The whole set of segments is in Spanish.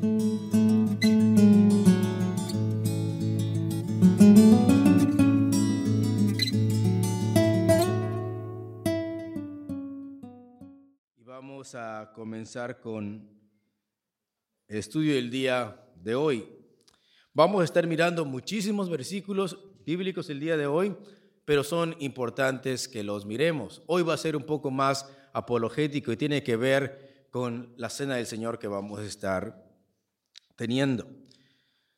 Vamos a comenzar con el estudio del día de hoy. Vamos a estar mirando muchísimos versículos bíblicos el día de hoy, pero son importantes que los miremos. Hoy va a ser un poco más apologético y tiene que ver con la cena del Señor que vamos a estar teniendo.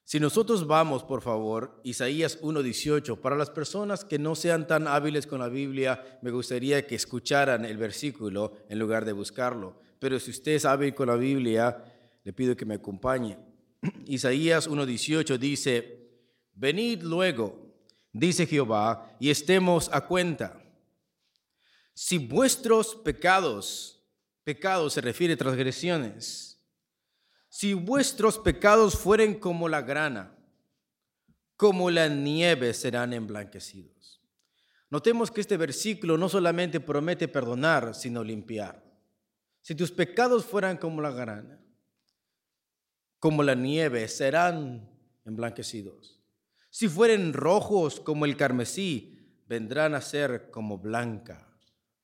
Si nosotros vamos, por favor, Isaías 1.18, para las personas que no sean tan hábiles con la Biblia, me gustaría que escucharan el versículo en lugar de buscarlo. Pero si usted es hábil con la Biblia, le pido que me acompañe. Isaías 1.18 dice, venid luego, dice Jehová, y estemos a cuenta. Si vuestros pecados, pecados se refiere a transgresiones, si vuestros pecados fueren como la grana, como la nieve serán emblanquecidos. Notemos que este versículo no solamente promete perdonar, sino limpiar. Si tus pecados fueran como la grana, como la nieve, serán emblanquecidos. Si fueren rojos como el carmesí, vendrán a ser como blanca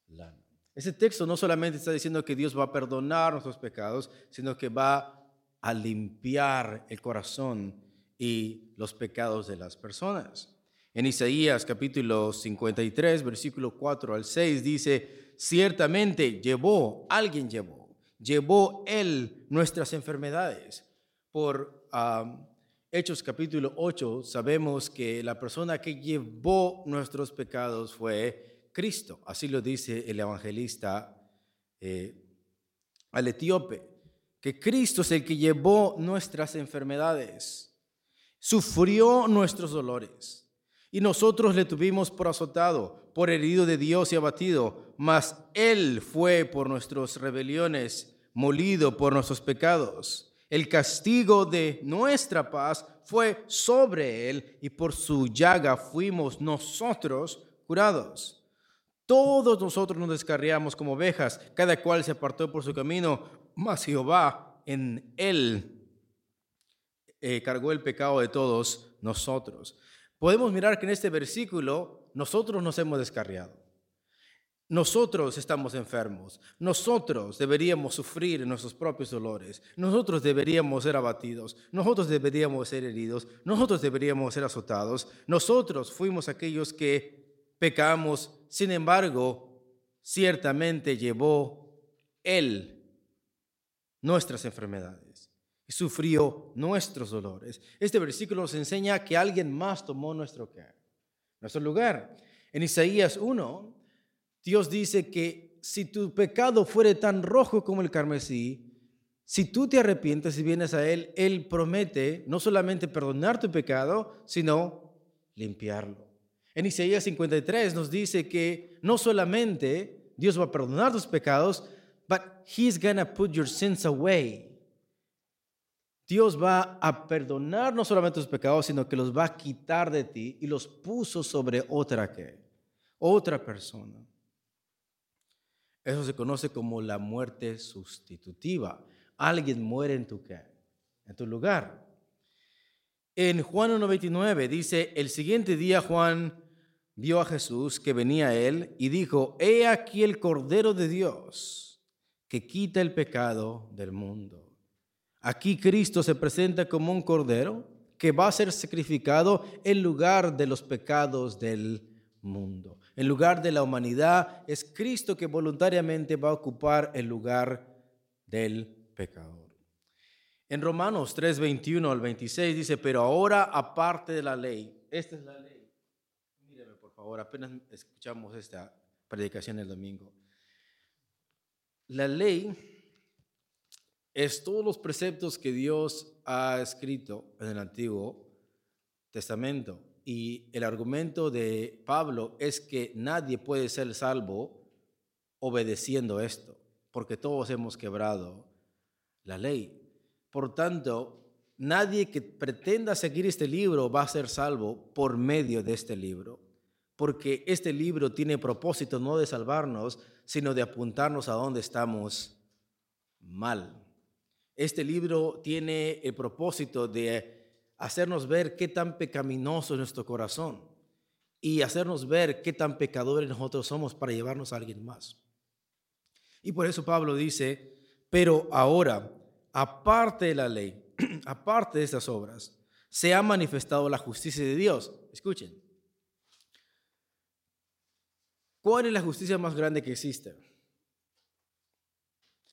lana. Ese texto no solamente está diciendo que Dios va a perdonar nuestros pecados, sino que va a limpiar el corazón y los pecados de las personas. En Isaías capítulo 53, versículo 4 al 6 dice, ciertamente llevó, alguien llevó, llevó él nuestras enfermedades. Por Hechos capítulo 8 sabemos que la persona que llevó nuestros pecados fue Cristo. Así lo dice el evangelista eh, al etíope que Cristo es el que llevó nuestras enfermedades, sufrió nuestros dolores, y nosotros le tuvimos por azotado, por herido de Dios y abatido, mas Él fue por nuestras rebeliones, molido por nuestros pecados. El castigo de nuestra paz fue sobre Él, y por su llaga fuimos nosotros curados. Todos nosotros nos descarriamos como ovejas, cada cual se apartó por su camino, mas Jehová en él eh, cargó el pecado de todos nosotros. Podemos mirar que en este versículo nosotros nos hemos descarriado. Nosotros estamos enfermos. Nosotros deberíamos sufrir nuestros propios dolores. Nosotros deberíamos ser abatidos. Nosotros deberíamos ser heridos. Nosotros deberíamos ser azotados. Nosotros fuimos aquellos que pecamos. Sin embargo, ciertamente llevó Él nuestras enfermedades y sufrió nuestros dolores. Este versículo nos enseña que alguien más tomó nuestro, nuestro lugar. En Isaías 1, Dios dice que si tu pecado fuere tan rojo como el carmesí, si tú te arrepientes y vienes a Él, Él promete no solamente perdonar tu pecado, sino limpiarlo. En Isaías 53 nos dice que no solamente Dios va a perdonar tus pecados, but He's gonna put your sins away. Dios va a perdonar no solamente tus pecados, sino que los va a quitar de ti y los puso sobre otra que, otra persona. Eso se conoce como la muerte sustitutiva. Alguien muere en tu, en tu lugar. En Juan 1.29 dice, el siguiente día Juan vio a Jesús que venía a él y dijo, he aquí el Cordero de Dios que quita el pecado del mundo. Aquí Cristo se presenta como un cordero que va a ser sacrificado en lugar de los pecados del mundo. En lugar de la humanidad, es Cristo que voluntariamente va a ocupar el lugar del pecador. En Romanos 3, 21 al 26 dice, pero ahora aparte de la ley, esta es la ley. Míreme por favor, apenas escuchamos esta predicación el domingo. La ley es todos los preceptos que Dios ha escrito en el Antiguo Testamento. Y el argumento de Pablo es que nadie puede ser salvo obedeciendo esto, porque todos hemos quebrado la ley. Por tanto, nadie que pretenda seguir este libro va a ser salvo por medio de este libro, porque este libro tiene propósito no de salvarnos, sino de apuntarnos a dónde estamos mal. Este libro tiene el propósito de hacernos ver qué tan pecaminoso es nuestro corazón y hacernos ver qué tan pecadores nosotros somos para llevarnos a alguien más. Y por eso Pablo dice, pero ahora, aparte de la ley, aparte de estas obras, se ha manifestado la justicia de Dios. Escuchen. ¿Cuál es la justicia más grande que existe?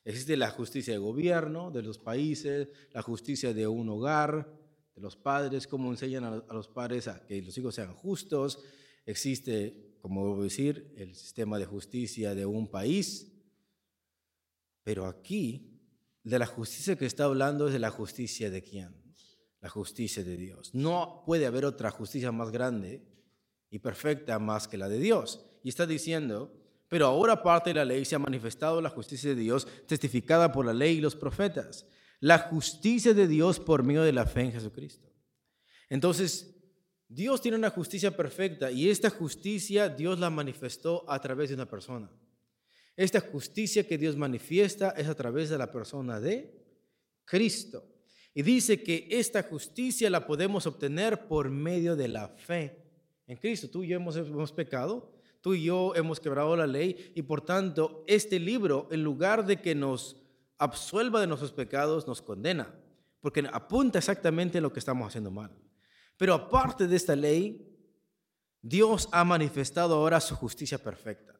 Existe la justicia de gobierno, de los países, la justicia de un hogar, de los padres, cómo enseñan a los padres a que los hijos sean justos. Existe, como debo decir, el sistema de justicia de un país. Pero aquí, de la justicia que está hablando es de la justicia de quién? La justicia de Dios. No puede haber otra justicia más grande y perfecta más que la de Dios. Y está diciendo pero ahora parte de la ley se ha manifestado la justicia de Dios, testificada por la ley y los profetas. La justicia de Dios por medio de la fe en Jesucristo. Entonces, Dios tiene una justicia perfecta y esta justicia Dios la manifestó a través de una persona. Esta justicia que Dios manifiesta es a través de la persona de Cristo. Y dice que esta justicia la podemos obtener por medio de la fe en Cristo. Tú y yo hemos, hemos pecado, Tú y yo hemos quebrado la ley y por tanto este libro, en lugar de que nos absuelva de nuestros pecados, nos condena, porque apunta exactamente en lo que estamos haciendo mal. Pero aparte de esta ley, Dios ha manifestado ahora su justicia perfecta.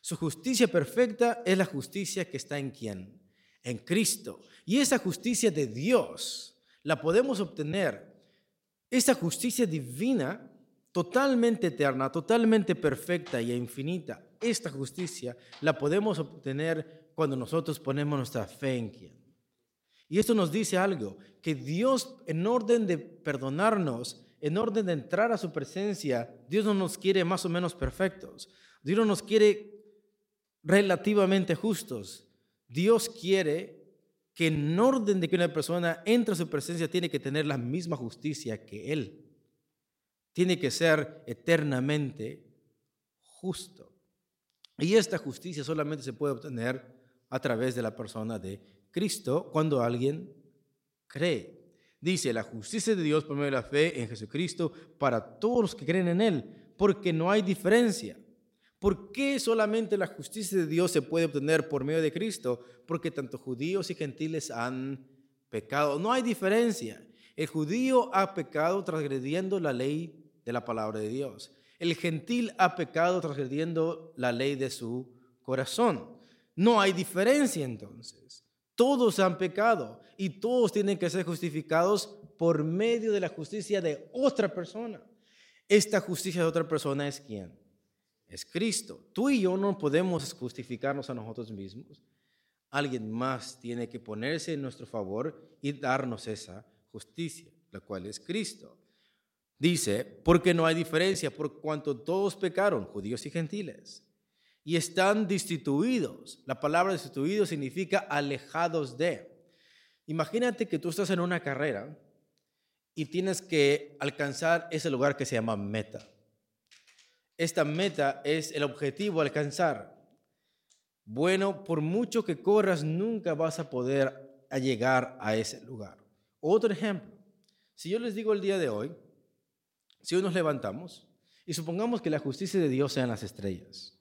Su justicia perfecta es la justicia que está en quién? En Cristo. Y esa justicia de Dios la podemos obtener. Esa justicia divina totalmente eterna, totalmente perfecta y infinita. Esta justicia la podemos obtener cuando nosotros ponemos nuestra fe en quien. Y esto nos dice algo, que Dios en orden de perdonarnos, en orden de entrar a su presencia, Dios no nos quiere más o menos perfectos. Dios no nos quiere relativamente justos. Dios quiere que en orden de que una persona entre a su presencia tiene que tener la misma justicia que Él tiene que ser eternamente justo. Y esta justicia solamente se puede obtener a través de la persona de Cristo cuando alguien cree. Dice, la justicia de Dios por medio de la fe en Jesucristo para todos los que creen en Él, porque no hay diferencia. ¿Por qué solamente la justicia de Dios se puede obtener por medio de Cristo? Porque tanto judíos y gentiles han pecado. No hay diferencia. El judío ha pecado transgrediendo la ley de la palabra de Dios. El gentil ha pecado transgrediendo la ley de su corazón. No hay diferencia entonces. Todos han pecado y todos tienen que ser justificados por medio de la justicia de otra persona. Esta justicia de otra persona es quién? Es Cristo. Tú y yo no podemos justificarnos a nosotros mismos. Alguien más tiene que ponerse en nuestro favor y darnos esa justicia, la cual es Cristo. Dice, porque no hay diferencia por cuanto todos pecaron, judíos y gentiles, y están destituidos. La palabra destituido significa alejados de. Imagínate que tú estás en una carrera y tienes que alcanzar ese lugar que se llama meta. Esta meta es el objetivo alcanzar. Bueno, por mucho que corras, nunca vas a poder llegar a ese lugar. Otro ejemplo, si yo les digo el día de hoy, si hoy nos levantamos y supongamos que la justicia de Dios sean las estrellas,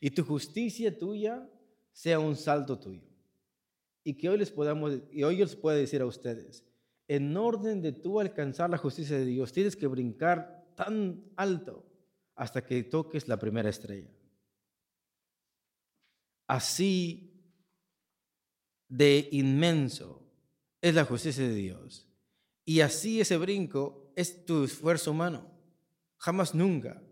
y tu justicia tuya sea un salto tuyo, y que hoy les podamos, y hoy yo les pueda decir a ustedes, en orden de tú alcanzar la justicia de Dios, tienes que brincar tan alto hasta que toques la primera estrella. Así de inmenso es la justicia de Dios. Y así ese brinco es tu esfuerzo humano. Jamás nunca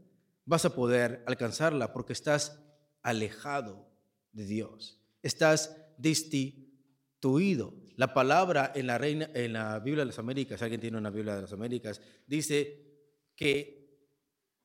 vas a poder alcanzarla porque estás alejado de Dios. Estás destituido. La palabra en la, reina, en la Biblia de las Américas, alguien tiene una Biblia de las Américas, dice que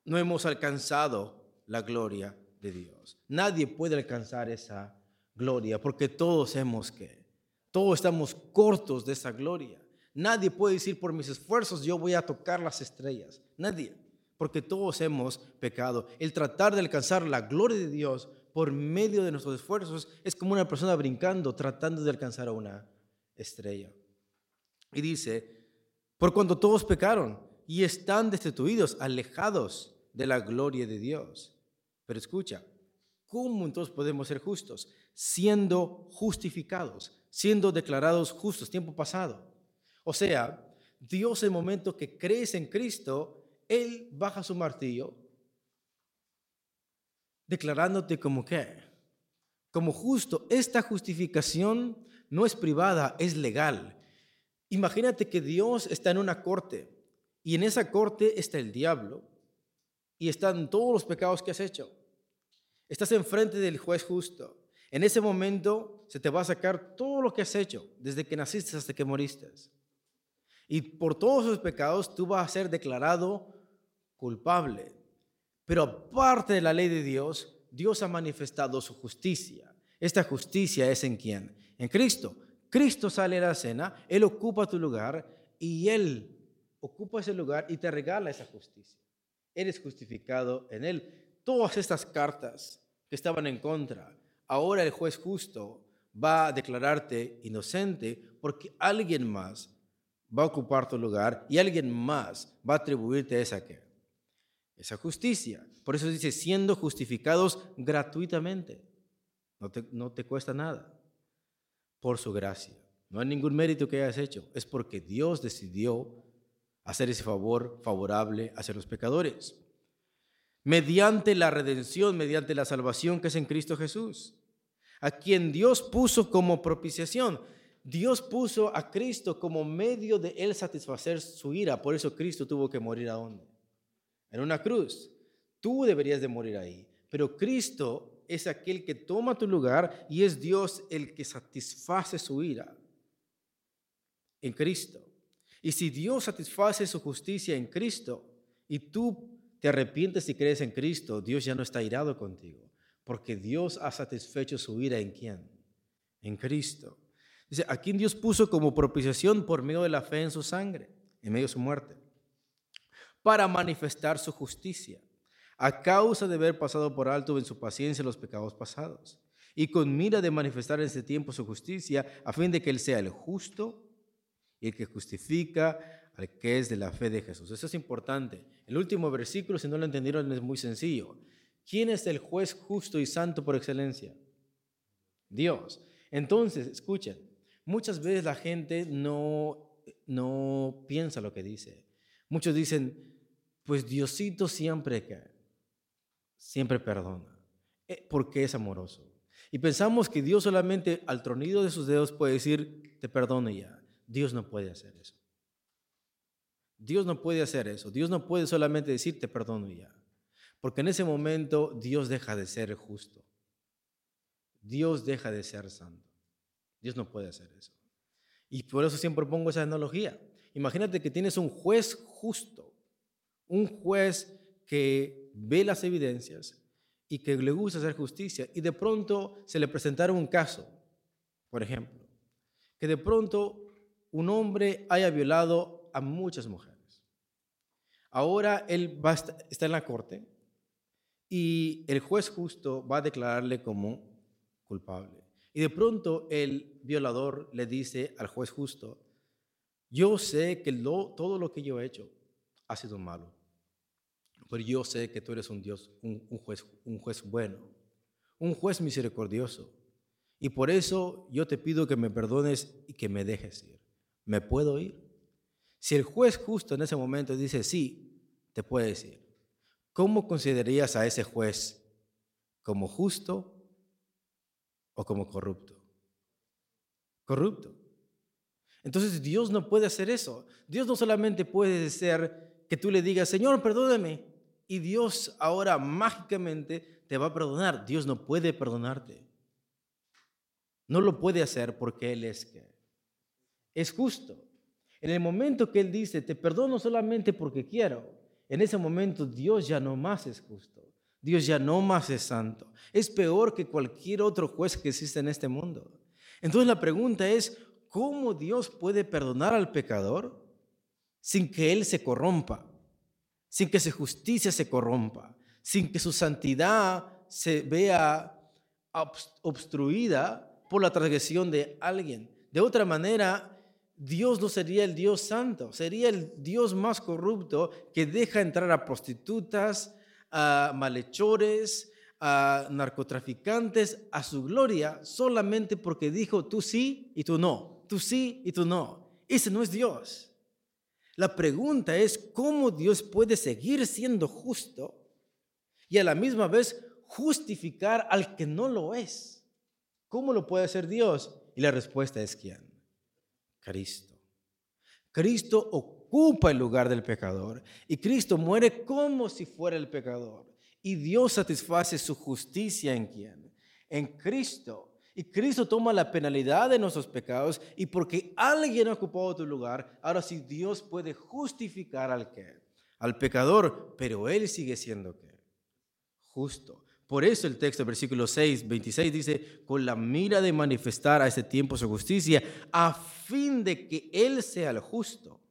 no hemos alcanzado la gloria de Dios. Nadie puede alcanzar esa gloria porque todos hemos que, todos estamos cortos de esa gloria. Nadie puede decir por mis esfuerzos yo voy a tocar las estrellas. Nadie. Porque todos hemos pecado. El tratar de alcanzar la gloria de Dios por medio de nuestros esfuerzos es como una persona brincando, tratando de alcanzar a una estrella. Y dice, por cuando todos pecaron y están destituidos, alejados de la gloria de Dios. Pero escucha, ¿cómo entonces podemos ser justos? Siendo justificados, siendo declarados justos, tiempo pasado. O sea, Dios en el momento que crees en Cristo, Él baja su martillo, declarándote como qué, como justo. Esta justificación no es privada, es legal. Imagínate que Dios está en una corte y en esa corte está el diablo y están todos los pecados que has hecho. Estás enfrente del juez justo. En ese momento se te va a sacar todo lo que has hecho, desde que naciste hasta que moriste. Y por todos esos pecados tú vas a ser declarado culpable. Pero aparte de la ley de Dios, Dios ha manifestado su justicia. Esta justicia es en quién? En Cristo. Cristo sale a la cena, Él ocupa tu lugar y Él ocupa ese lugar y te regala esa justicia. Eres justificado en Él. Todas estas cartas que estaban en contra, ahora el juez justo va a declararte inocente porque alguien más va a ocupar tu lugar y alguien más va a atribuirte esa que esa justicia. Por eso dice, siendo justificados gratuitamente. No te, no te cuesta nada. Por su gracia. No hay ningún mérito que hayas hecho. Es porque Dios decidió hacer ese favor favorable hacia los pecadores. Mediante la redención, mediante la salvación que es en Cristo Jesús. A quien Dios puso como propiciación. Dios puso a Cristo como medio de él satisfacer su ira. Por eso Cristo tuvo que morir a dónde? En una cruz. Tú deberías de morir ahí. Pero Cristo es aquel que toma tu lugar y es Dios el que satisface su ira. En Cristo. Y si Dios satisface su justicia en Cristo y tú te arrepientes y crees en Cristo, Dios ya no está irado contigo. Porque Dios ha satisfecho su ira en quién? En Cristo. Dice, a quien Dios puso como propiciación por medio de la fe en su sangre, en medio de su muerte, para manifestar su justicia, a causa de haber pasado por alto en su paciencia los pecados pasados, y con mira de manifestar en este tiempo su justicia, a fin de que Él sea el justo y el que justifica al que es de la fe de Jesús. Eso es importante. El último versículo, si no lo entendieron, es muy sencillo. ¿Quién es el juez justo y santo por excelencia? Dios. Entonces, escuchen, Muchas veces la gente no, no piensa lo que dice. Muchos dicen, pues Diosito siempre siempre perdona, eh, porque es amoroso. Y pensamos que Dios solamente al tronido de sus dedos puede decir, te perdono ya. Dios no puede hacer eso. Dios no puede hacer eso. Dios no puede solamente decir, te perdono ya. Porque en ese momento Dios deja de ser justo. Dios deja de ser santo. Dios no puede hacer eso. Y por eso siempre pongo esa analogía. Imagínate que tienes un juez justo, un juez que ve las evidencias y que le gusta hacer justicia y de pronto se le presentaron un caso, por ejemplo, que de pronto un hombre haya violado a muchas mujeres. Ahora él está en la corte y el juez justo va a declararle como culpable. Y de pronto el violador le dice al juez justo, yo sé que todo lo que yo he hecho ha sido malo, pero yo sé que tú eres un Dios, un, juez, un juez bueno, un juez misericordioso. Y por eso yo te pido que me perdones y que me dejes ir. ¿Me puedo ir? Si el juez justo en ese momento dice sí, te puedes ir. ¿Cómo considerarías a ese juez? ¿Como justo o como corrupto. Corrupto. Entonces Dios no puede hacer eso. Dios no solamente puede ser que tú le digas, Señor, perdóname, y Dios ahora mágicamente te va a perdonar. Dios no puede perdonarte. No lo puede hacer porque Él es que es justo. En el momento que Él dice, te perdono solamente porque quiero, en ese momento Dios ya no más es justo. Dios ya no más es santo. Es peor que cualquier otro juez que existe en este mundo. Entonces la pregunta es, ¿cómo Dios puede perdonar al pecador sin que Él se corrompa? Sin que su justicia se corrompa, sin que su santidad se vea obstruida por la transgresión de alguien. De otra manera, Dios no sería el Dios santo, sería el Dios más corrupto que deja entrar a prostitutas, a malhechores, a narcotraficantes a su gloria solamente porque dijo tú sí y tú no, tú sí y tú no. Ese no es Dios. La pregunta es cómo Dios puede seguir siendo justo y a la misma vez justificar al que no lo es. ¿Cómo lo puede hacer Dios? Y la respuesta es quién? Cristo. Cristo ocupa el lugar del pecador y Cristo muere como si fuera el pecador. Y Dios satisface su justicia en quién? En Cristo. Y Cristo toma la penalidad de nuestros pecados y porque alguien ha ocupado tu lugar, ahora sí Dios puede justificar al que? Al pecador, pero él sigue siendo qué? Justo. Por eso el texto, versículo 6, 26 dice, con la mira de manifestar a ese tiempo su justicia, a fin de que Él sea el justo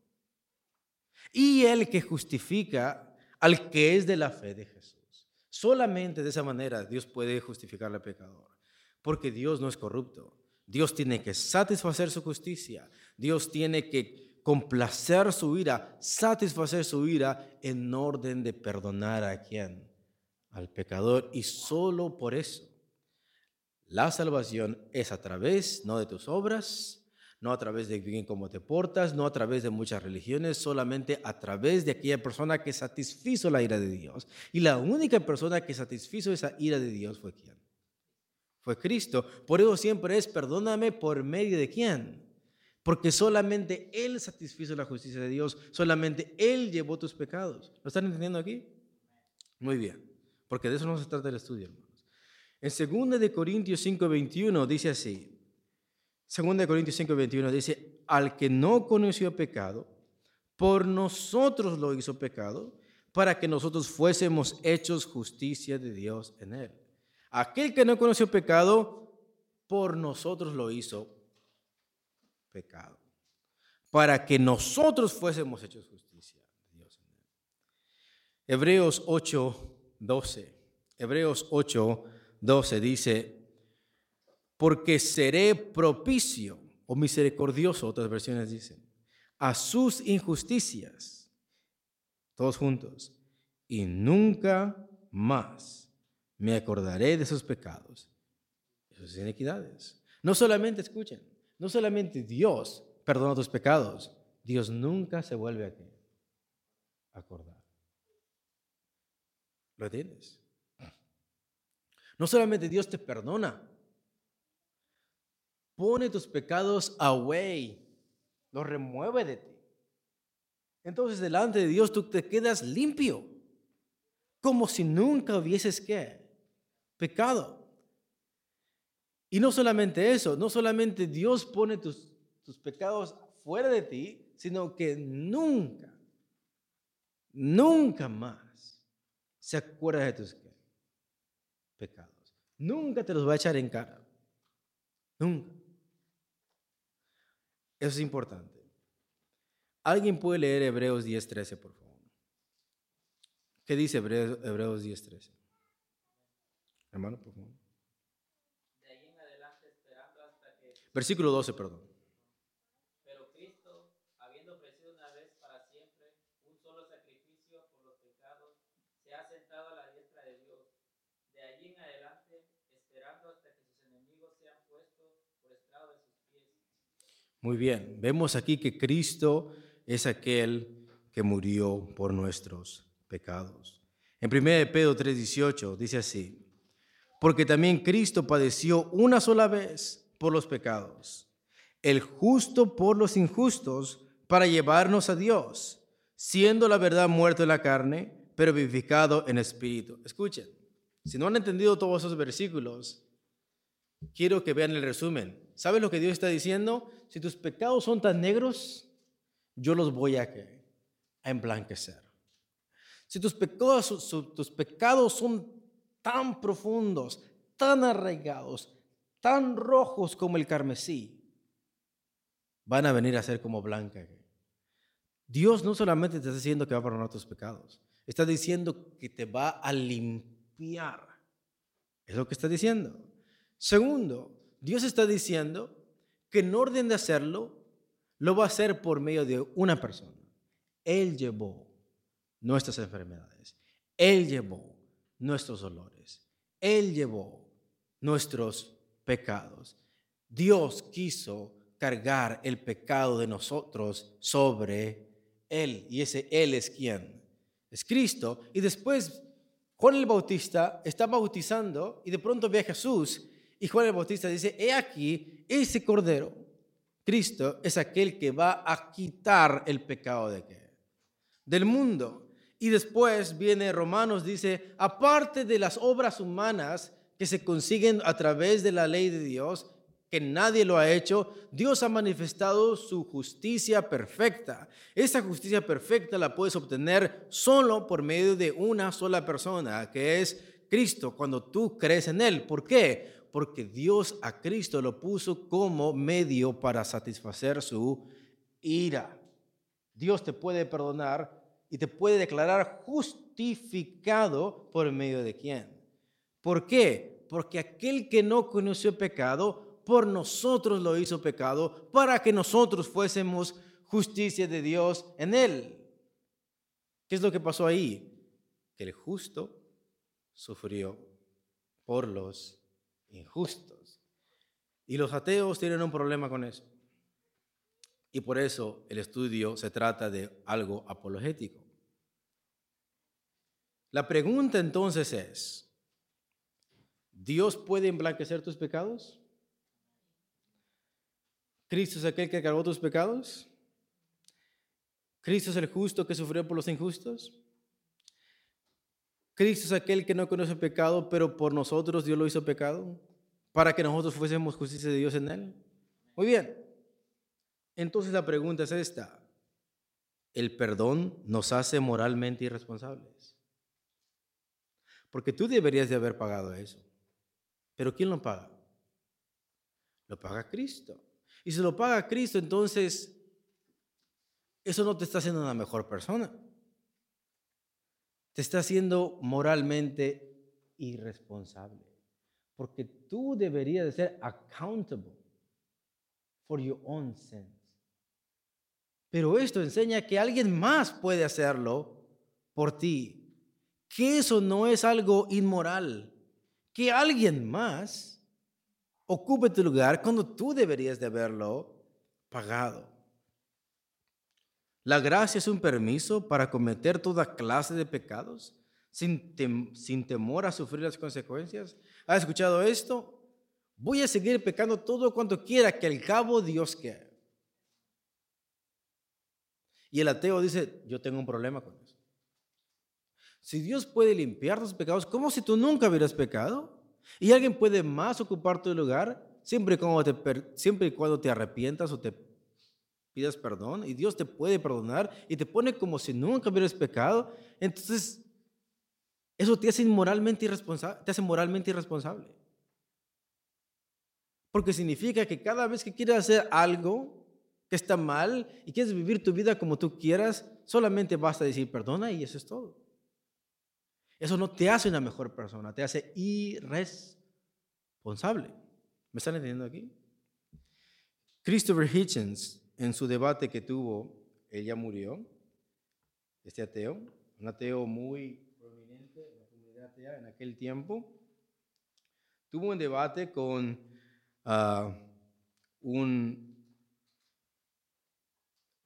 y el que justifica al que es de la fe de Jesús. Solamente de esa manera Dios puede justificar al pecador, porque Dios no es corrupto. Dios tiene que satisfacer su justicia. Dios tiene que complacer su ira, satisfacer su ira en orden de perdonar a quien al pecador y solo por eso la salvación es a través no de tus obras, no a través de bien cómo te portas, no a través de muchas religiones, solamente a través de aquella persona que satisfizo la ira de Dios. Y la única persona que satisfizo esa ira de Dios fue quién? Fue Cristo. Por eso siempre es perdóname por medio de quién? Porque solamente Él satisfizo la justicia de Dios, solamente Él llevó tus pecados. ¿Lo están entendiendo aquí? Muy bien porque de eso no se trata el estudio, hermanos. En 2 de Corintios 5:21 dice así. 2 de Corintios 5:21 dice, al que no conoció pecado, por nosotros lo hizo pecado, para que nosotros fuésemos hechos justicia de Dios en él. Aquel que no conoció pecado, por nosotros lo hizo pecado, para que nosotros fuésemos hechos justicia de Dios en él. Hebreos 8, 12. Hebreos 8, 12 dice, porque seré propicio o misericordioso, otras versiones dicen, a sus injusticias, todos juntos, y nunca más me acordaré de sus pecados y sus inequidades. No solamente, escuchen, no solamente Dios perdona tus pecados, Dios nunca se vuelve a acordar. ¿Lo entiendes? No solamente Dios te perdona, pone tus pecados away, los remueve de ti. Entonces delante de Dios tú te quedas limpio, como si nunca hubieses ¿qué? pecado. Y no solamente eso, no solamente Dios pone tus, tus pecados fuera de ti, sino que nunca, nunca más se acuerda de tus pecados. Nunca te los va a echar en cara. Nunca. Eso es importante. ¿Alguien puede leer Hebreos 10:13, por favor? ¿Qué dice Hebreos, Hebreos 10:13? Hermano, por favor. Versículo 12, perdón. Muy bien, vemos aquí que Cristo es aquel que murió por nuestros pecados. En 1 Pedro 3:18 dice así, porque también Cristo padeció una sola vez por los pecados, el justo por los injustos, para llevarnos a Dios, siendo la verdad muerto en la carne, pero vivificado en espíritu. Escuchen, si no han entendido todos esos versículos, quiero que vean el resumen. ¿Sabes lo que Dios está diciendo? Si tus pecados son tan negros, yo los voy a, emblanquecer. Si tus pecados, tus pecados son tan profundos, tan arraigados, tan rojos como el carmesí, van a venir a ser como blanca. Dios no solamente te está diciendo que va a perdonar tus pecados, está diciendo que te va a limpiar. Es lo que está diciendo. Segundo, Dios está diciendo que en orden de hacerlo, lo va a hacer por medio de una persona. Él llevó nuestras enfermedades. Él llevó nuestros dolores. Él llevó nuestros pecados. Dios quiso cargar el pecado de nosotros sobre Él. Y ese Él es quién? Es Cristo. Y después Juan el Bautista está bautizando y de pronto ve a Jesús y Juan el Bautista dice, he aquí, ese Cordero, Cristo, es aquel que va a quitar el pecado? Del mundo. Y después viene Romanos, dice, aparte de las obras humanas que se consiguen a través de la ley de Dios, que nadie lo ha hecho, Dios ha manifestado su justicia perfecta. Esa justicia perfecta la puedes obtener solo por medio de una sola persona, que es Cristo, cuando tú crees en Él. ¿Por qué? Porque Dios a Cristo lo puso como medio para satisfacer su ira. Dios te puede perdonar y te puede declarar justificado por medio de quién. ¿Por qué? Porque aquel que no conoció pecado, por nosotros lo hizo pecado, para que nosotros fuésemos justicia de Dios en él. ¿Qué es lo que pasó ahí? Que el justo sufrió por los injustos. Y los ateos tienen un problema con eso. Y por eso el estudio se trata de algo apologético. La pregunta entonces es, ¿Dios puede emblanquecer tus pecados? ¿Cristo es aquel que cargó tus pecados? ¿Cristo es el justo que sufrió por los injustos? ¿Cristo es aquel que no conoce pecado, pero por nosotros Dios lo hizo pecado? Para que nosotros fuésemos justicia de Dios en él. Muy bien. Entonces la pregunta es esta. ¿El perdón nos hace moralmente irresponsables? Porque tú deberías de haber pagado eso. Pero ¿quién lo paga? Lo paga Cristo. Y si lo paga Cristo, entonces eso no te está haciendo una mejor persona. Te está haciendo moralmente irresponsable. Porque tú deberías de ser accountable for your own sins. Pero esto enseña que alguien más puede hacerlo por ti que eso no es algo inmoral, que alguien más ocupe tu lugar cuando tú deberías de haberlo pagado. La gracia es un permiso para cometer toda clase de pecados sin, sin temor a sufrir las consecuencias. ¿Has escuchado esto? Voy a seguir pecando todo cuanto quiera, que al cabo Dios quiera. Y el ateo dice, yo tengo un problema con eso. Si Dios puede limpiar tus pecados, como si tú nunca hubieras pecado, y alguien puede más ocupar tu lugar, siempre y cuando te, siempre y cuando te arrepientas o te pidas perdón, y Dios te puede perdonar y te pone como si nunca hubieras pecado, entonces eso te hace moralmente irresponsable, te hace moralmente irresponsable. Porque significa que cada vez que quieres hacer algo que está mal y quieres vivir tu vida como tú quieras, solamente basta decir perdona y eso es todo. Eso no te hace una mejor persona, te hace irresponsable. ¿Me están entendiendo aquí? Christopher Hitchens, en su debate que tuvo, él ya murió, este ateo, un ateo muy prominente en la comunidad atea en aquel tiempo, tuvo un debate con ah, un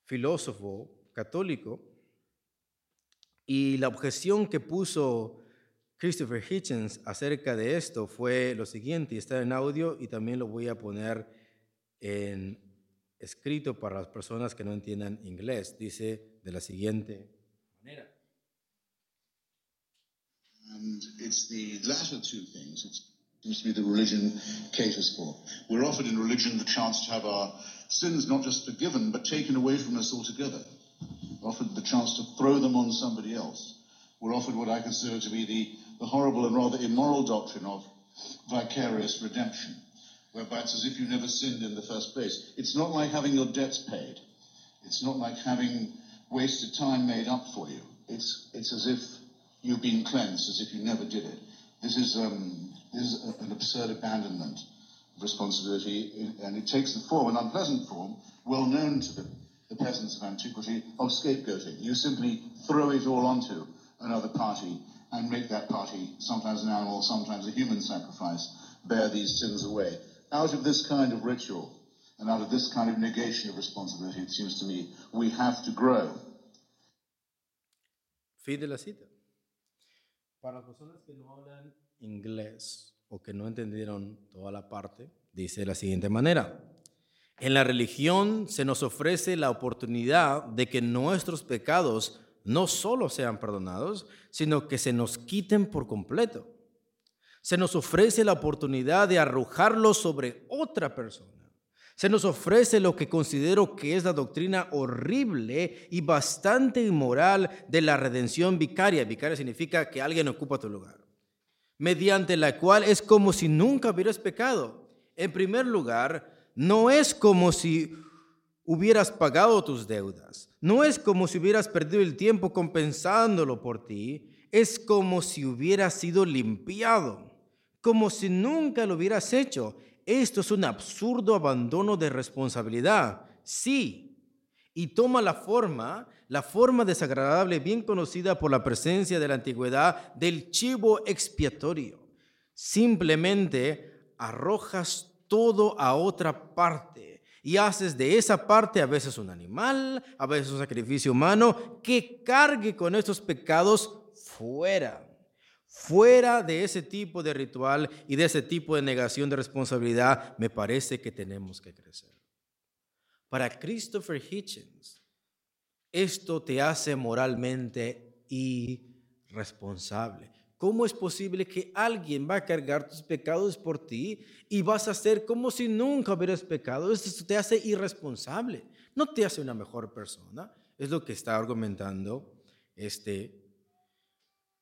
filósofo católico y la objeción que puso Christopher Hitchens acerca de esto fue lo siguiente, está en audio y también lo voy a poner en escrito para las personas que no entiendan inglés. Dice de la siguiente manera. And it's the latter two things. It seems to be the religion caters for. We're offered in religion the chance to have our sins not just forgiven, but taken away from us altogether. We're offered the chance to throw them on somebody else. We're offered what I consider to be the, the horrible and rather immoral doctrine of vicarious redemption, whereby it's as if you never sinned in the first place. It's not like having your debts paid. It's not like having wasted time made up for you. It's, it's as if you've been cleansed, as if you never did it. This is um, is a- an absurd abandonment of responsibility, and it takes the form, an unpleasant form, well known to the, the peasants of antiquity, of scapegoating. You simply throw it all onto another party and make that party, sometimes an animal, sometimes a human sacrifice, bear these sins away. Out of this kind of ritual and out of this kind of negation of responsibility, it seems to me, we have to grow. Fin de la cita. Para personas que no hablan inglés o que no entendieron toda la parte, dice de la siguiente manera. En la religión se nos ofrece la oportunidad de que nuestros pecados no solo sean perdonados, sino que se nos quiten por completo. Se nos ofrece la oportunidad de arrojarlos sobre otra persona. Se nos ofrece lo que considero que es la doctrina horrible y bastante inmoral de la redención vicaria. Vicaria significa que alguien ocupa tu lugar. Mediante la cual es como si nunca hubieras pecado. En primer lugar, no es como si hubieras pagado tus deudas. No es como si hubieras perdido el tiempo compensándolo por ti. Es como si hubieras sido limpiado. Como si nunca lo hubieras hecho. Esto es un absurdo abandono de responsabilidad. Sí. Y toma la forma, la forma desagradable bien conocida por la presencia de la antigüedad del chivo expiatorio. Simplemente arrojas todo a otra parte y haces de esa parte a veces un animal, a veces un sacrificio humano que cargue con estos pecados fuera fuera de ese tipo de ritual y de ese tipo de negación de responsabilidad, me parece que tenemos que crecer. Para Christopher Hitchens, esto te hace moralmente irresponsable. ¿Cómo es posible que alguien va a cargar tus pecados por ti y vas a hacer como si nunca hubieras pecado? Esto te hace irresponsable, no te hace una mejor persona. Es lo que está argumentando este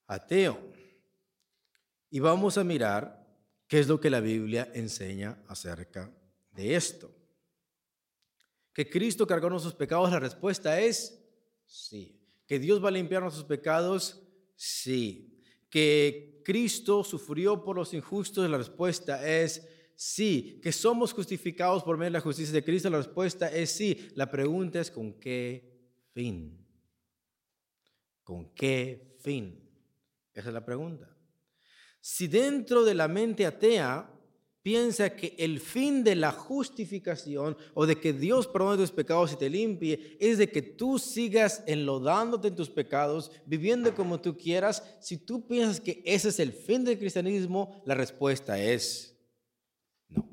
ateo. Y vamos a mirar qué es lo que la Biblia enseña acerca de esto. ¿Que Cristo cargó nuestros pecados? La respuesta es sí. ¿Que Dios va a limpiar nuestros pecados? Sí. ¿Que Cristo sufrió por los injustos? La respuesta es sí. ¿Que somos justificados por medio de la justicia de Cristo? La respuesta es sí. La pregunta es ¿con qué fin? ¿Con qué fin? Esa es la pregunta. Si dentro de la mente atea piensa que el fin de la justificación o de que Dios perdone tus pecados y te limpie es de que tú sigas enlodándote en tus pecados, viviendo como tú quieras, si tú piensas que ese es el fin del cristianismo, la respuesta es no.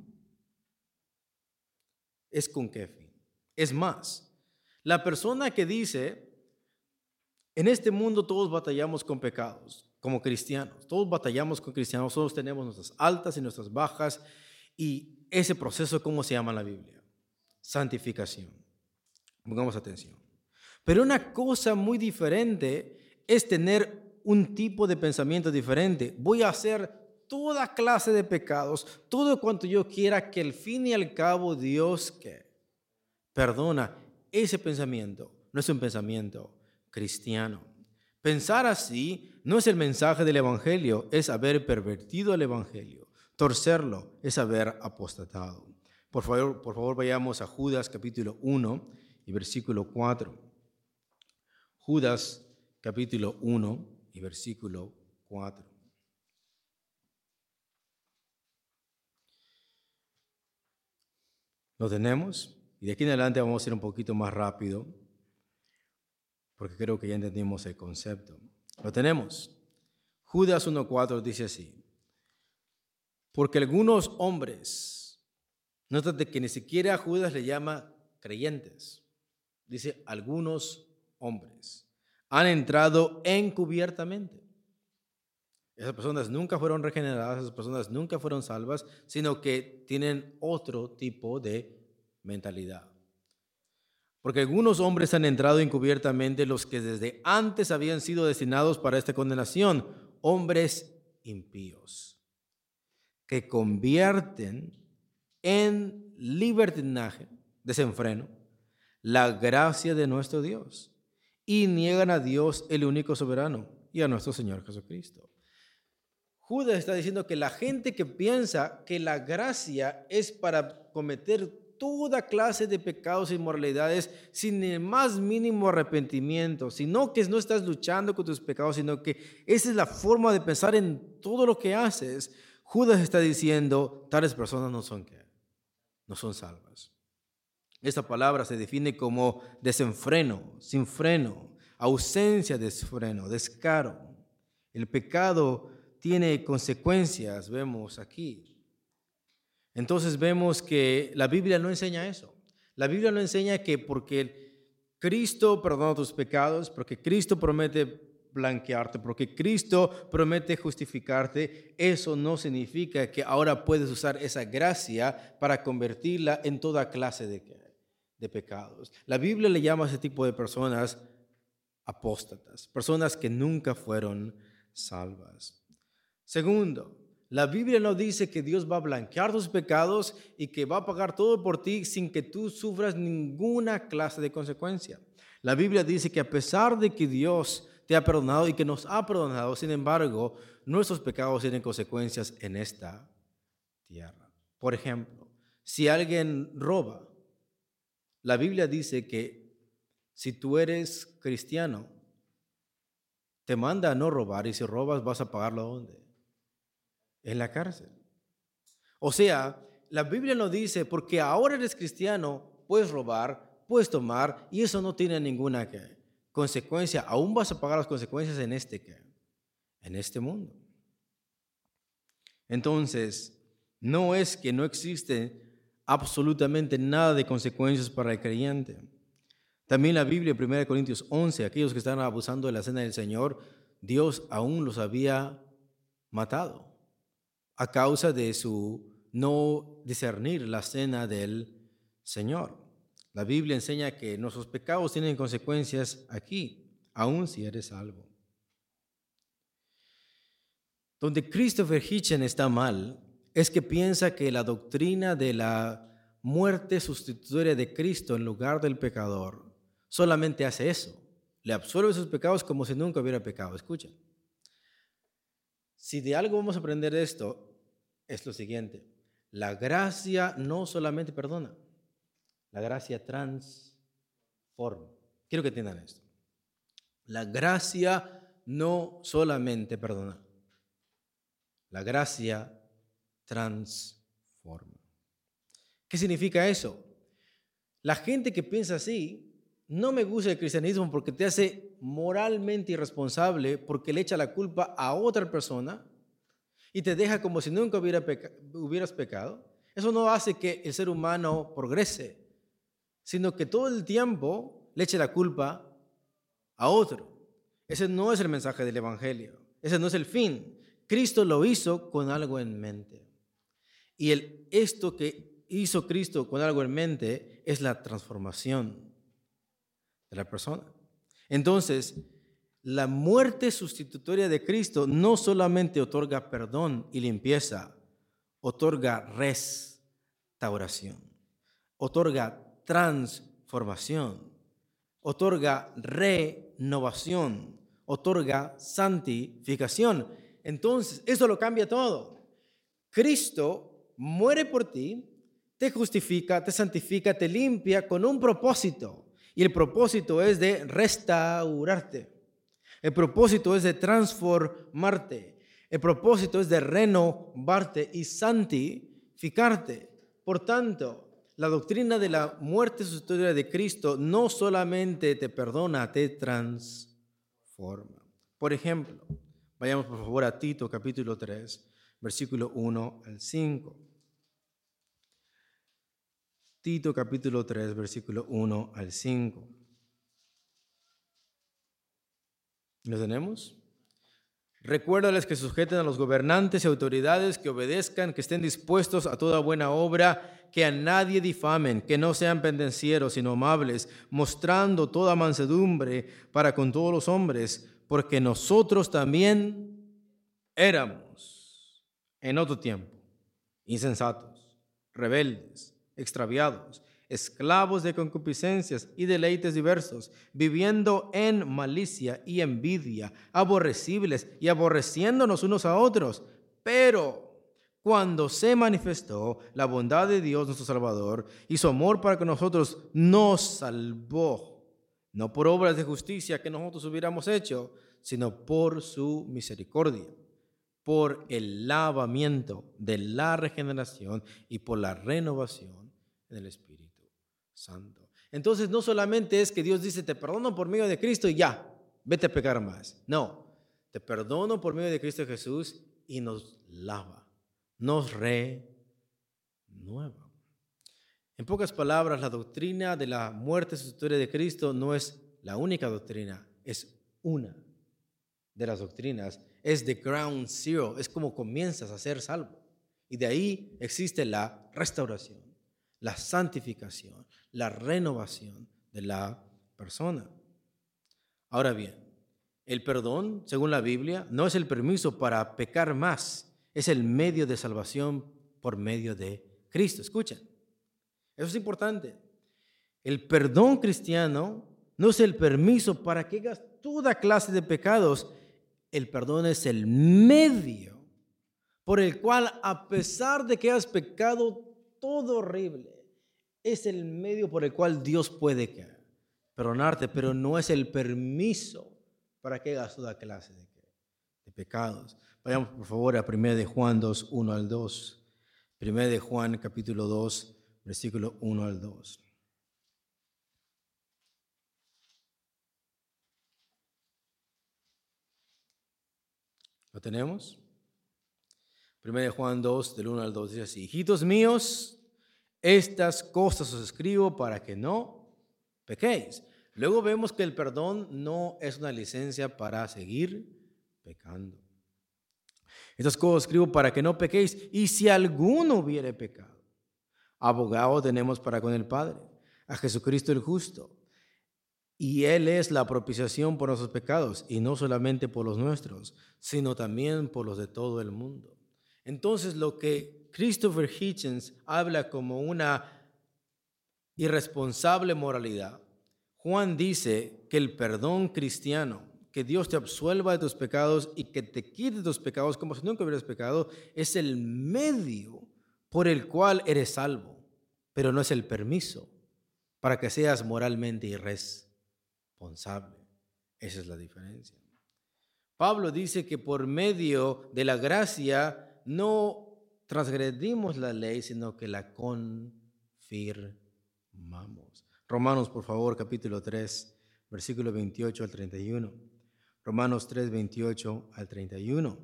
¿Es con qué fin? Es más, la persona que dice, en este mundo todos batallamos con pecados, como cristianos. Todos batallamos con cristianos, todos tenemos nuestras altas y nuestras bajas. Y ese proceso, ¿cómo se llama en la Biblia? Santificación. Pongamos atención. Pero una cosa muy diferente es tener un tipo de pensamiento diferente. Voy a hacer toda clase de pecados, todo cuanto yo quiera, que al fin y al cabo Dios que perdona. Ese pensamiento no es un pensamiento cristiano. Pensar así no es el mensaje del Evangelio, es haber pervertido el Evangelio. Torcerlo es haber apostatado. Por favor, por favor vayamos a Judas capítulo 1 y versículo 4. Judas capítulo 1 y versículo 4. ¿Lo tenemos? Y de aquí en adelante vamos a ir un poquito más rápido, porque creo que ya entendimos el concepto. Lo tenemos. Judas 1.4 dice así. Porque algunos hombres, nótate que ni siquiera Judas le llama creyentes. Dice algunos hombres han entrado encubiertamente. Esas personas nunca fueron regeneradas, esas personas nunca fueron salvas, sino que tienen otro tipo de mentalidad. Porque algunos hombres han entrado encubiertamente, los que desde antes habían sido destinados para esta condenación, hombres impíos, que convierten en libertinaje, desenfreno, la gracia de nuestro Dios y niegan a Dios el único soberano y a nuestro Señor Jesucristo. Judas está diciendo que la gente que piensa que la gracia es para cometer toda clase de pecados e inmoralidades sin el más mínimo arrepentimiento, sino que no estás luchando con tus pecados, sino que esa es la forma de pensar en todo lo que haces. Judas está diciendo, tales personas no son que no son salvas. Esta palabra se define como desenfreno, sin freno, ausencia de freno, descaro. El pecado tiene consecuencias, vemos aquí. Entonces vemos que la Biblia no enseña eso. La Biblia no enseña que porque Cristo perdona tus pecados, porque Cristo promete blanquearte, porque Cristo promete justificarte, eso no significa que ahora puedes usar esa gracia para convertirla en toda clase de, de pecados. La Biblia le llama a ese tipo de personas apóstatas, personas que nunca fueron salvas. Segundo, la Biblia no dice que Dios va a blanquear tus pecados y que va a pagar todo por ti sin que tú sufras ninguna clase de consecuencia. La Biblia dice que a pesar de que Dios te ha perdonado y que nos ha perdonado, sin embargo, nuestros pecados tienen consecuencias en esta tierra. Por ejemplo, si alguien roba, la Biblia dice que si tú eres cristiano, te manda a no robar y si robas vas a pagarlo dónde? En la cárcel. O sea, la Biblia nos dice, porque ahora eres cristiano, puedes robar, puedes tomar, y eso no tiene ninguna consecuencia. Aún vas a pagar las consecuencias en este, en este mundo. Entonces, no es que no existe absolutamente nada de consecuencias para el creyente. También la Biblia, 1 Corintios 11, aquellos que están abusando de la cena del Señor, Dios aún los había matado a causa de su no discernir la cena del Señor. La Biblia enseña que nuestros pecados tienen consecuencias aquí, aun si eres salvo. Donde Christopher Hitchen está mal es que piensa que la doctrina de la muerte sustitutoria de Cristo en lugar del pecador solamente hace eso. Le absuelve sus pecados como si nunca hubiera pecado. Escuchen. Si de algo vamos a aprender esto, es lo siguiente. La gracia no solamente perdona, la gracia transforma. Quiero que entiendan esto. La gracia no solamente perdona, la gracia transforma. ¿Qué significa eso? La gente que piensa así no me gusta el cristianismo porque te hace moralmente irresponsable porque le echa la culpa a otra persona y te deja como si nunca hubiera hubieras pecado. Eso no hace que el ser humano progrese, sino que todo el tiempo le eche la culpa a otro. Ese no es el mensaje del Evangelio. Ese no es el fin. Cristo lo hizo con algo en mente. Y el, esto que hizo Cristo con algo en mente es la transformación de la persona. Entonces, la muerte sustitutoria de Cristo no solamente otorga perdón y limpieza, otorga restauración, otorga transformación, otorga renovación, otorga santificación. Entonces, eso lo cambia todo. Cristo muere por ti, te justifica, te santifica, te limpia con un propósito. Y el propósito es de restaurarte. El propósito es de transformarte. El propósito es de renovarte y santificarte. Por tanto, la doctrina de la muerte sustitutoria de Cristo no solamente te perdona, te transforma. Por ejemplo, vayamos por favor a Tito capítulo 3, versículo 1 al 5. Tito capítulo 3, versículo 1 al 5. ¿Lo tenemos? Recuérdales que sujeten a los gobernantes y autoridades, que obedezcan, que estén dispuestos a toda buena obra, que a nadie difamen, que no sean pendencieros, sino amables, mostrando toda mansedumbre para con todos los hombres, porque nosotros también éramos en otro tiempo insensatos, rebeldes, extraviados esclavos de concupiscencias y deleites diversos, viviendo en malicia y envidia, aborrecibles y aborreciéndonos unos a otros. pero cuando se manifestó la bondad de Dios nuestro Salvador y su amor para con nosotros nos salvó, no por obras de justicia que nosotros hubiéramos hecho, sino por su misericordia, por el lavamiento de la regeneración y por la renovación del Espíritu Santo. Entonces no solamente es que Dios dice, te perdono por medio de Cristo y ya, vete a pecar más. No, te perdono por medio de Cristo Jesús y nos lava nos renueva. En pocas palabras, la doctrina de la muerte sustitutoria de Cristo no es la única doctrina, es una de las doctrinas. Es the ground zero, es como comienzas a ser salvo. Y de ahí existe la restauración, la santificación, la renovación de la persona. Ahora bien, el perdón, según la Biblia, no es el permiso para pecar más, es el medio de salvación por medio de Cristo. Escuchen, eso es importante. El perdón cristiano no es el permiso para que hagas toda clase de pecados. El perdón es el medio por el cual, a pesar de que has pecado todo horrible, es el medio por el cual Dios puede perdonarte, pero no es el permiso para que hagas toda clase de, de pecados. Vayamos por favor a 1 de Juan 2, 1 al 2. 1 de Juan capítulo 2, versículo 1 al 2. ¿Lo tenemos? 1 de Juan 2, del 1 al 2 dice así, hijitos míos, estas cosas os escribo para que no pequéis. Luego vemos que el perdón no es una licencia para seguir pecando. Estas cosas escribo para que no pequéis. Y si alguno hubiere pecado, abogado tenemos para con el Padre, a Jesucristo el justo. Y Él es la propiciación por nuestros pecados, y no solamente por los nuestros, sino también por los de todo el mundo. Entonces lo que Christopher Hitchens habla como una irresponsable moralidad, Juan dice que el perdón cristiano que Dios te absuelva de tus pecados y que te quite tus pecados como si nunca hubieras pecado, es el medio por el cual eres salvo, pero no es el permiso para que seas moralmente irresponsable. Esa es la diferencia. Pablo dice que por medio de la gracia no transgredimos la ley, sino que la confirmamos. Romanos, por favor, capítulo 3, versículo 28 al 31. Romanos 3, 28 al 31.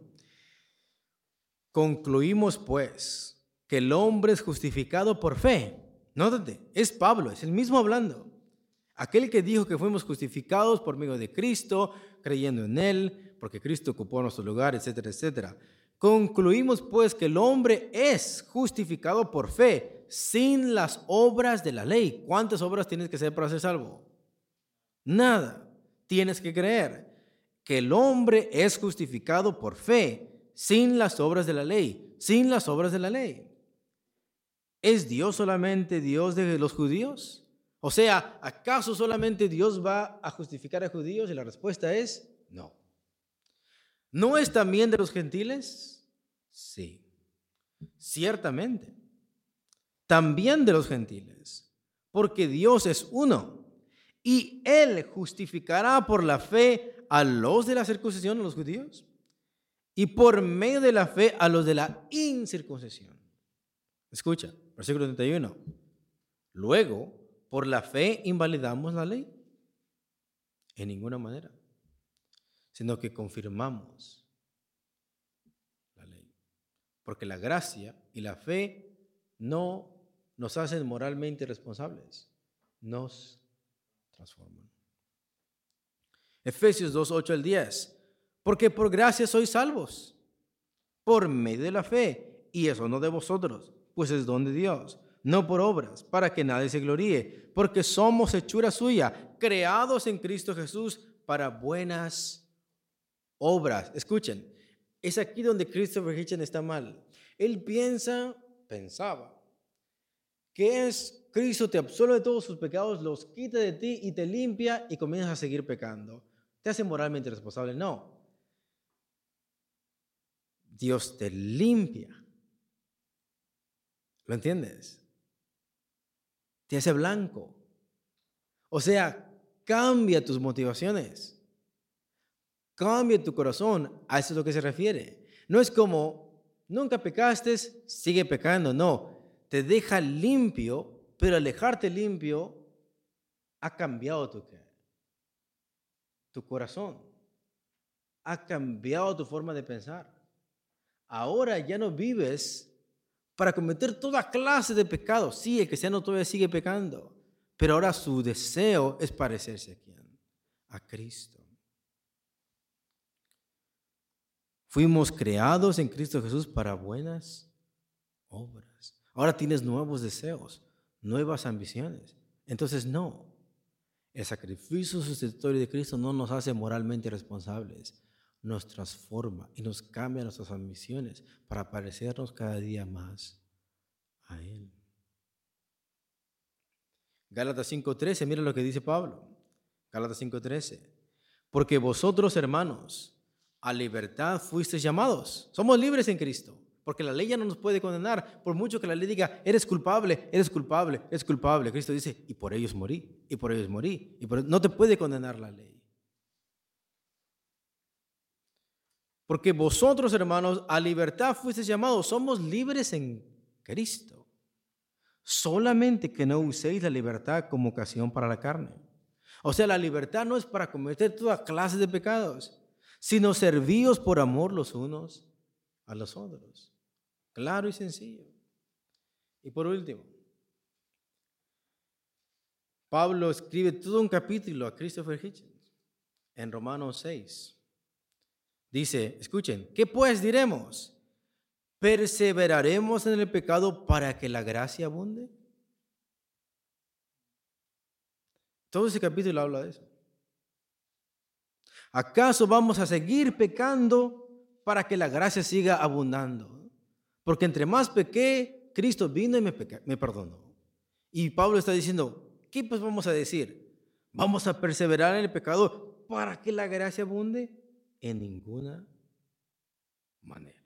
Concluimos pues que el hombre es justificado por fe. Nótate, es Pablo, es el mismo hablando. Aquel que dijo que fuimos justificados por medio de Cristo, creyendo en Él, porque Cristo ocupó nuestro lugar, etcétera, etcétera. Concluimos pues que el hombre es justificado por fe, sin las obras de la ley. ¿Cuántas obras tienes que hacer para ser salvo? Nada. Tienes que creer que el hombre es justificado por fe, sin las obras de la ley, sin las obras de la ley. ¿Es Dios solamente Dios de los judíos? O sea, ¿acaso solamente Dios va a justificar a judíos? Y la respuesta es no. ¿No es también de los gentiles? Sí, ciertamente. También de los gentiles, porque Dios es uno. Y Él justificará por la fe a los de la circuncisión, a los judíos, y por medio de la fe a los de la incircuncisión. Escucha, versículo 31. Luego, por la fe invalidamos la ley. En ninguna manera, sino que confirmamos la ley. Porque la gracia y la fe no nos hacen moralmente responsables, nos transforman. Efesios 2, 8 al 10. Porque por gracia sois salvos, por medio de la fe, y eso no de vosotros, pues es don de Dios, no por obras, para que nadie se gloríe, porque somos hechura suya, creados en Cristo Jesús para buenas obras. Escuchen, es aquí donde Christopher Hitchen está mal. Él piensa, pensaba, que es Cristo te absuelve de todos sus pecados, los quita de ti y te limpia y comienzas a seguir pecando te hace moralmente responsable. No. Dios te limpia. ¿Lo entiendes? Te hace blanco. O sea, cambia tus motivaciones. Cambia tu corazón. A eso es lo que se refiere. No es como, nunca pecaste, sigue pecando. No, te deja limpio, pero al dejarte limpio, ha cambiado tu, tu corazón. Ha cambiado tu forma de pensar. Ahora ya no vives para cometer toda clase de pecados. Sí, el cristiano todavía sigue pecando, pero ahora su deseo es parecerse a quién? A Cristo. Fuimos creados en Cristo Jesús para buenas obras. Ahora tienes nuevos deseos, nuevas ambiciones. Entonces, no. El sacrificio sustitutorio de Cristo no nos hace moralmente responsables, nos transforma y nos cambia nuestras ambiciones para parecernos cada día más a Él. Gálatas 5.13, mira lo que dice Pablo. Gálatas 5.13. Porque vosotros, hermanos, a libertad fuisteis llamados. Somos libres en Cristo. Porque la ley ya no nos puede condenar. Por mucho que la ley diga, eres culpable, eres culpable, eres culpable. Cristo dice, y por ellos morí, y por ellos morí. Y por... No te puede condenar la ley. Porque vosotros, hermanos, a libertad fuisteis llamados. Somos libres en Cristo. Solamente que no uséis la libertad como ocasión para la carne. O sea, la libertad no es para cometer toda clase de pecados, sino servíos por amor los unos a los otros. Claro y sencillo. Y por último, Pablo escribe todo un capítulo a Christopher Hitchens en Romanos 6. Dice, escuchen, ¿qué pues diremos? ¿Perseveraremos en el pecado para que la gracia abunde? Todo ese capítulo habla de eso. ¿Acaso vamos a seguir pecando para que la gracia siga abundando? Porque entre más pequé, Cristo vino y me, me perdonó. Y Pablo está diciendo, ¿qué pues vamos a decir? ¿Vamos a perseverar en el pecado para que la gracia abunde? En ninguna manera.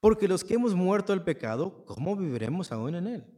Porque los que hemos muerto al pecado, ¿cómo viviremos aún en él?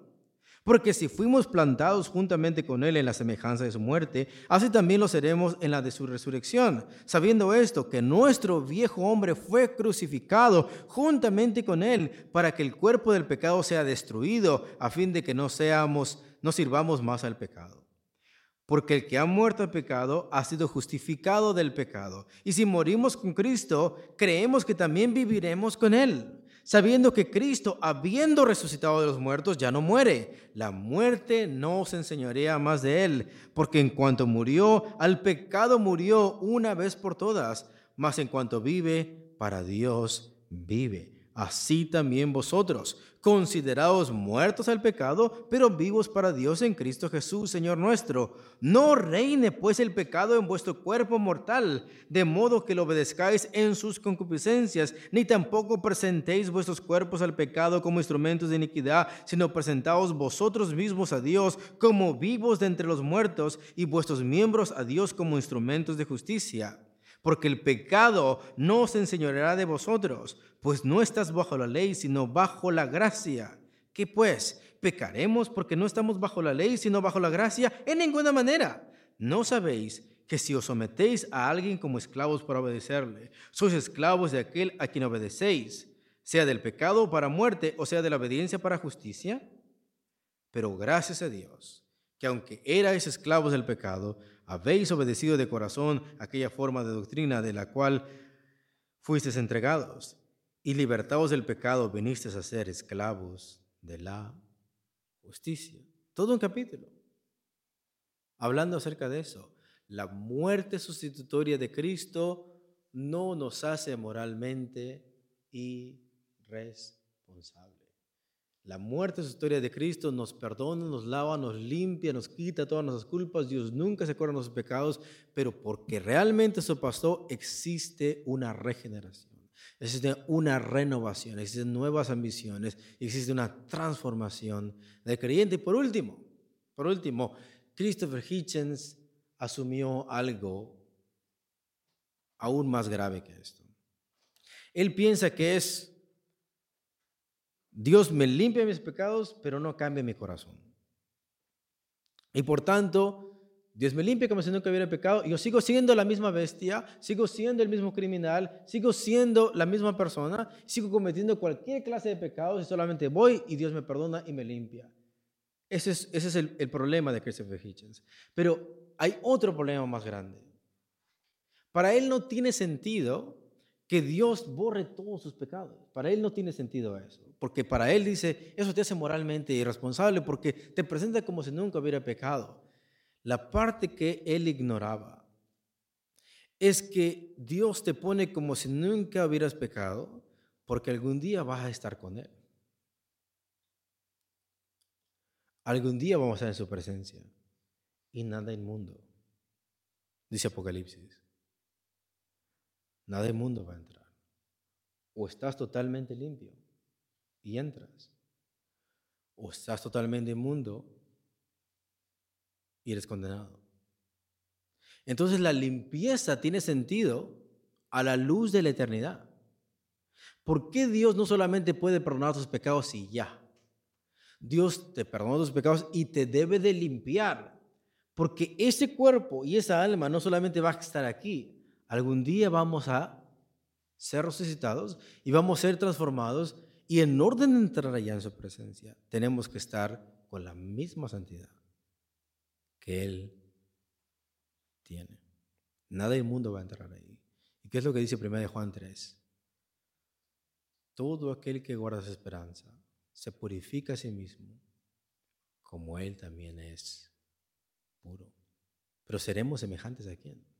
Porque si fuimos plantados juntamente con Él en la semejanza de su muerte, así también lo seremos en la de su resurrección, sabiendo esto, que nuestro viejo hombre fue crucificado juntamente con Él para que el cuerpo del pecado sea destruido, a fin de que no seamos, no sirvamos más al pecado. Porque el que ha muerto al pecado ha sido justificado del pecado. Y si morimos con Cristo, creemos que también viviremos con Él sabiendo que Cristo, habiendo resucitado de los muertos, ya no muere. La muerte no se enseñorea más de él, porque en cuanto murió, al pecado murió una vez por todas, mas en cuanto vive, para Dios vive así también vosotros, considerados muertos al pecado, pero vivos para Dios en Cristo Jesús, Señor nuestro. No reine pues el pecado en vuestro cuerpo mortal, de modo que lo obedezcáis en sus concupiscencias, ni tampoco presentéis vuestros cuerpos al pecado como instrumentos de iniquidad, sino presentaos vosotros mismos a Dios como vivos de entre los muertos y vuestros miembros a Dios como instrumentos de justicia porque el pecado no se enseñoreará de vosotros, pues no estás bajo la ley, sino bajo la gracia. ¿Qué pues? ¿Pecaremos porque no estamos bajo la ley, sino bajo la gracia? En ninguna manera. ¿No sabéis que si os sometéis a alguien como esclavos para obedecerle, sois esclavos de aquel a quien obedecéis, sea del pecado para muerte o sea de la obediencia para justicia? Pero gracias a Dios, que aunque erais esclavos del pecado, habéis obedecido de corazón aquella forma de doctrina de la cual fuisteis entregados, y libertados del pecado, vinisteis a ser esclavos de la justicia. Todo un capítulo. Hablando acerca de eso, la muerte sustitutoria de Cristo no nos hace moralmente irresponsable. La muerte es historia de Cristo, nos perdona, nos lava, nos limpia, nos quita todas nuestras culpas. Dios nunca se acuerda de nuestros pecados, pero porque realmente eso pasó, existe una regeneración, existe una renovación, existen nuevas ambiciones, existe una transformación del creyente. Y por último, por último, Christopher Hitchens asumió algo aún más grave que esto. Él piensa que es Dios me limpia mis pecados, pero no cambia mi corazón. Y por tanto, Dios me limpia como si nunca hubiera pecado. Y yo sigo siendo la misma bestia, sigo siendo el mismo criminal, sigo siendo la misma persona, sigo cometiendo cualquier clase de pecados y solamente voy y Dios me perdona y me limpia. Ese es, ese es el, el problema de Christopher Hitchens. Pero hay otro problema más grande. Para él no tiene sentido que Dios borre todos sus pecados. Para él no tiene sentido eso, porque para él dice, eso te hace moralmente irresponsable porque te presenta como si nunca hubiera pecado. La parte que él ignoraba es que Dios te pone como si nunca hubieras pecado porque algún día vas a estar con Él. Algún día vamos a estar en su presencia y nada inmundo, dice Apocalipsis. Nada mundo va a entrar. O estás totalmente limpio y entras. O estás totalmente inmundo y eres condenado. Entonces la limpieza tiene sentido a la luz de la eternidad. ¿Por qué Dios no solamente puede perdonar tus pecados y ya? Dios te perdona tus pecados y te debe de limpiar. Porque ese cuerpo y esa alma no solamente va a estar aquí, algún día vamos a ser resucitados y vamos a ser transformados y en orden de entrar allá en su presencia, tenemos que estar con la misma santidad que Él tiene. Nada inmundo va a entrar ahí. ¿Y qué es lo que dice 1 Juan 3? Todo aquel que guarda su esperanza se purifica a sí mismo, como Él también es puro. Pero seremos semejantes a quién?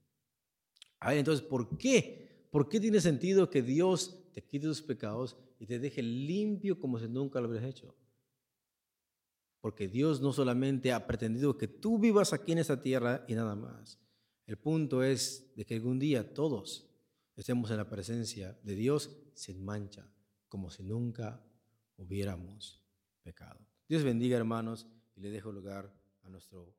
A entonces, ¿por qué? ¿Por qué tiene sentido que Dios te quite tus pecados y te deje limpio como si nunca lo hubieras hecho? Porque Dios no solamente ha pretendido que tú vivas aquí en esta tierra y nada más. El punto es de que algún día todos estemos en la presencia de Dios sin mancha, como si nunca hubiéramos pecado. Dios bendiga, hermanos, y le dejo lugar a nuestro...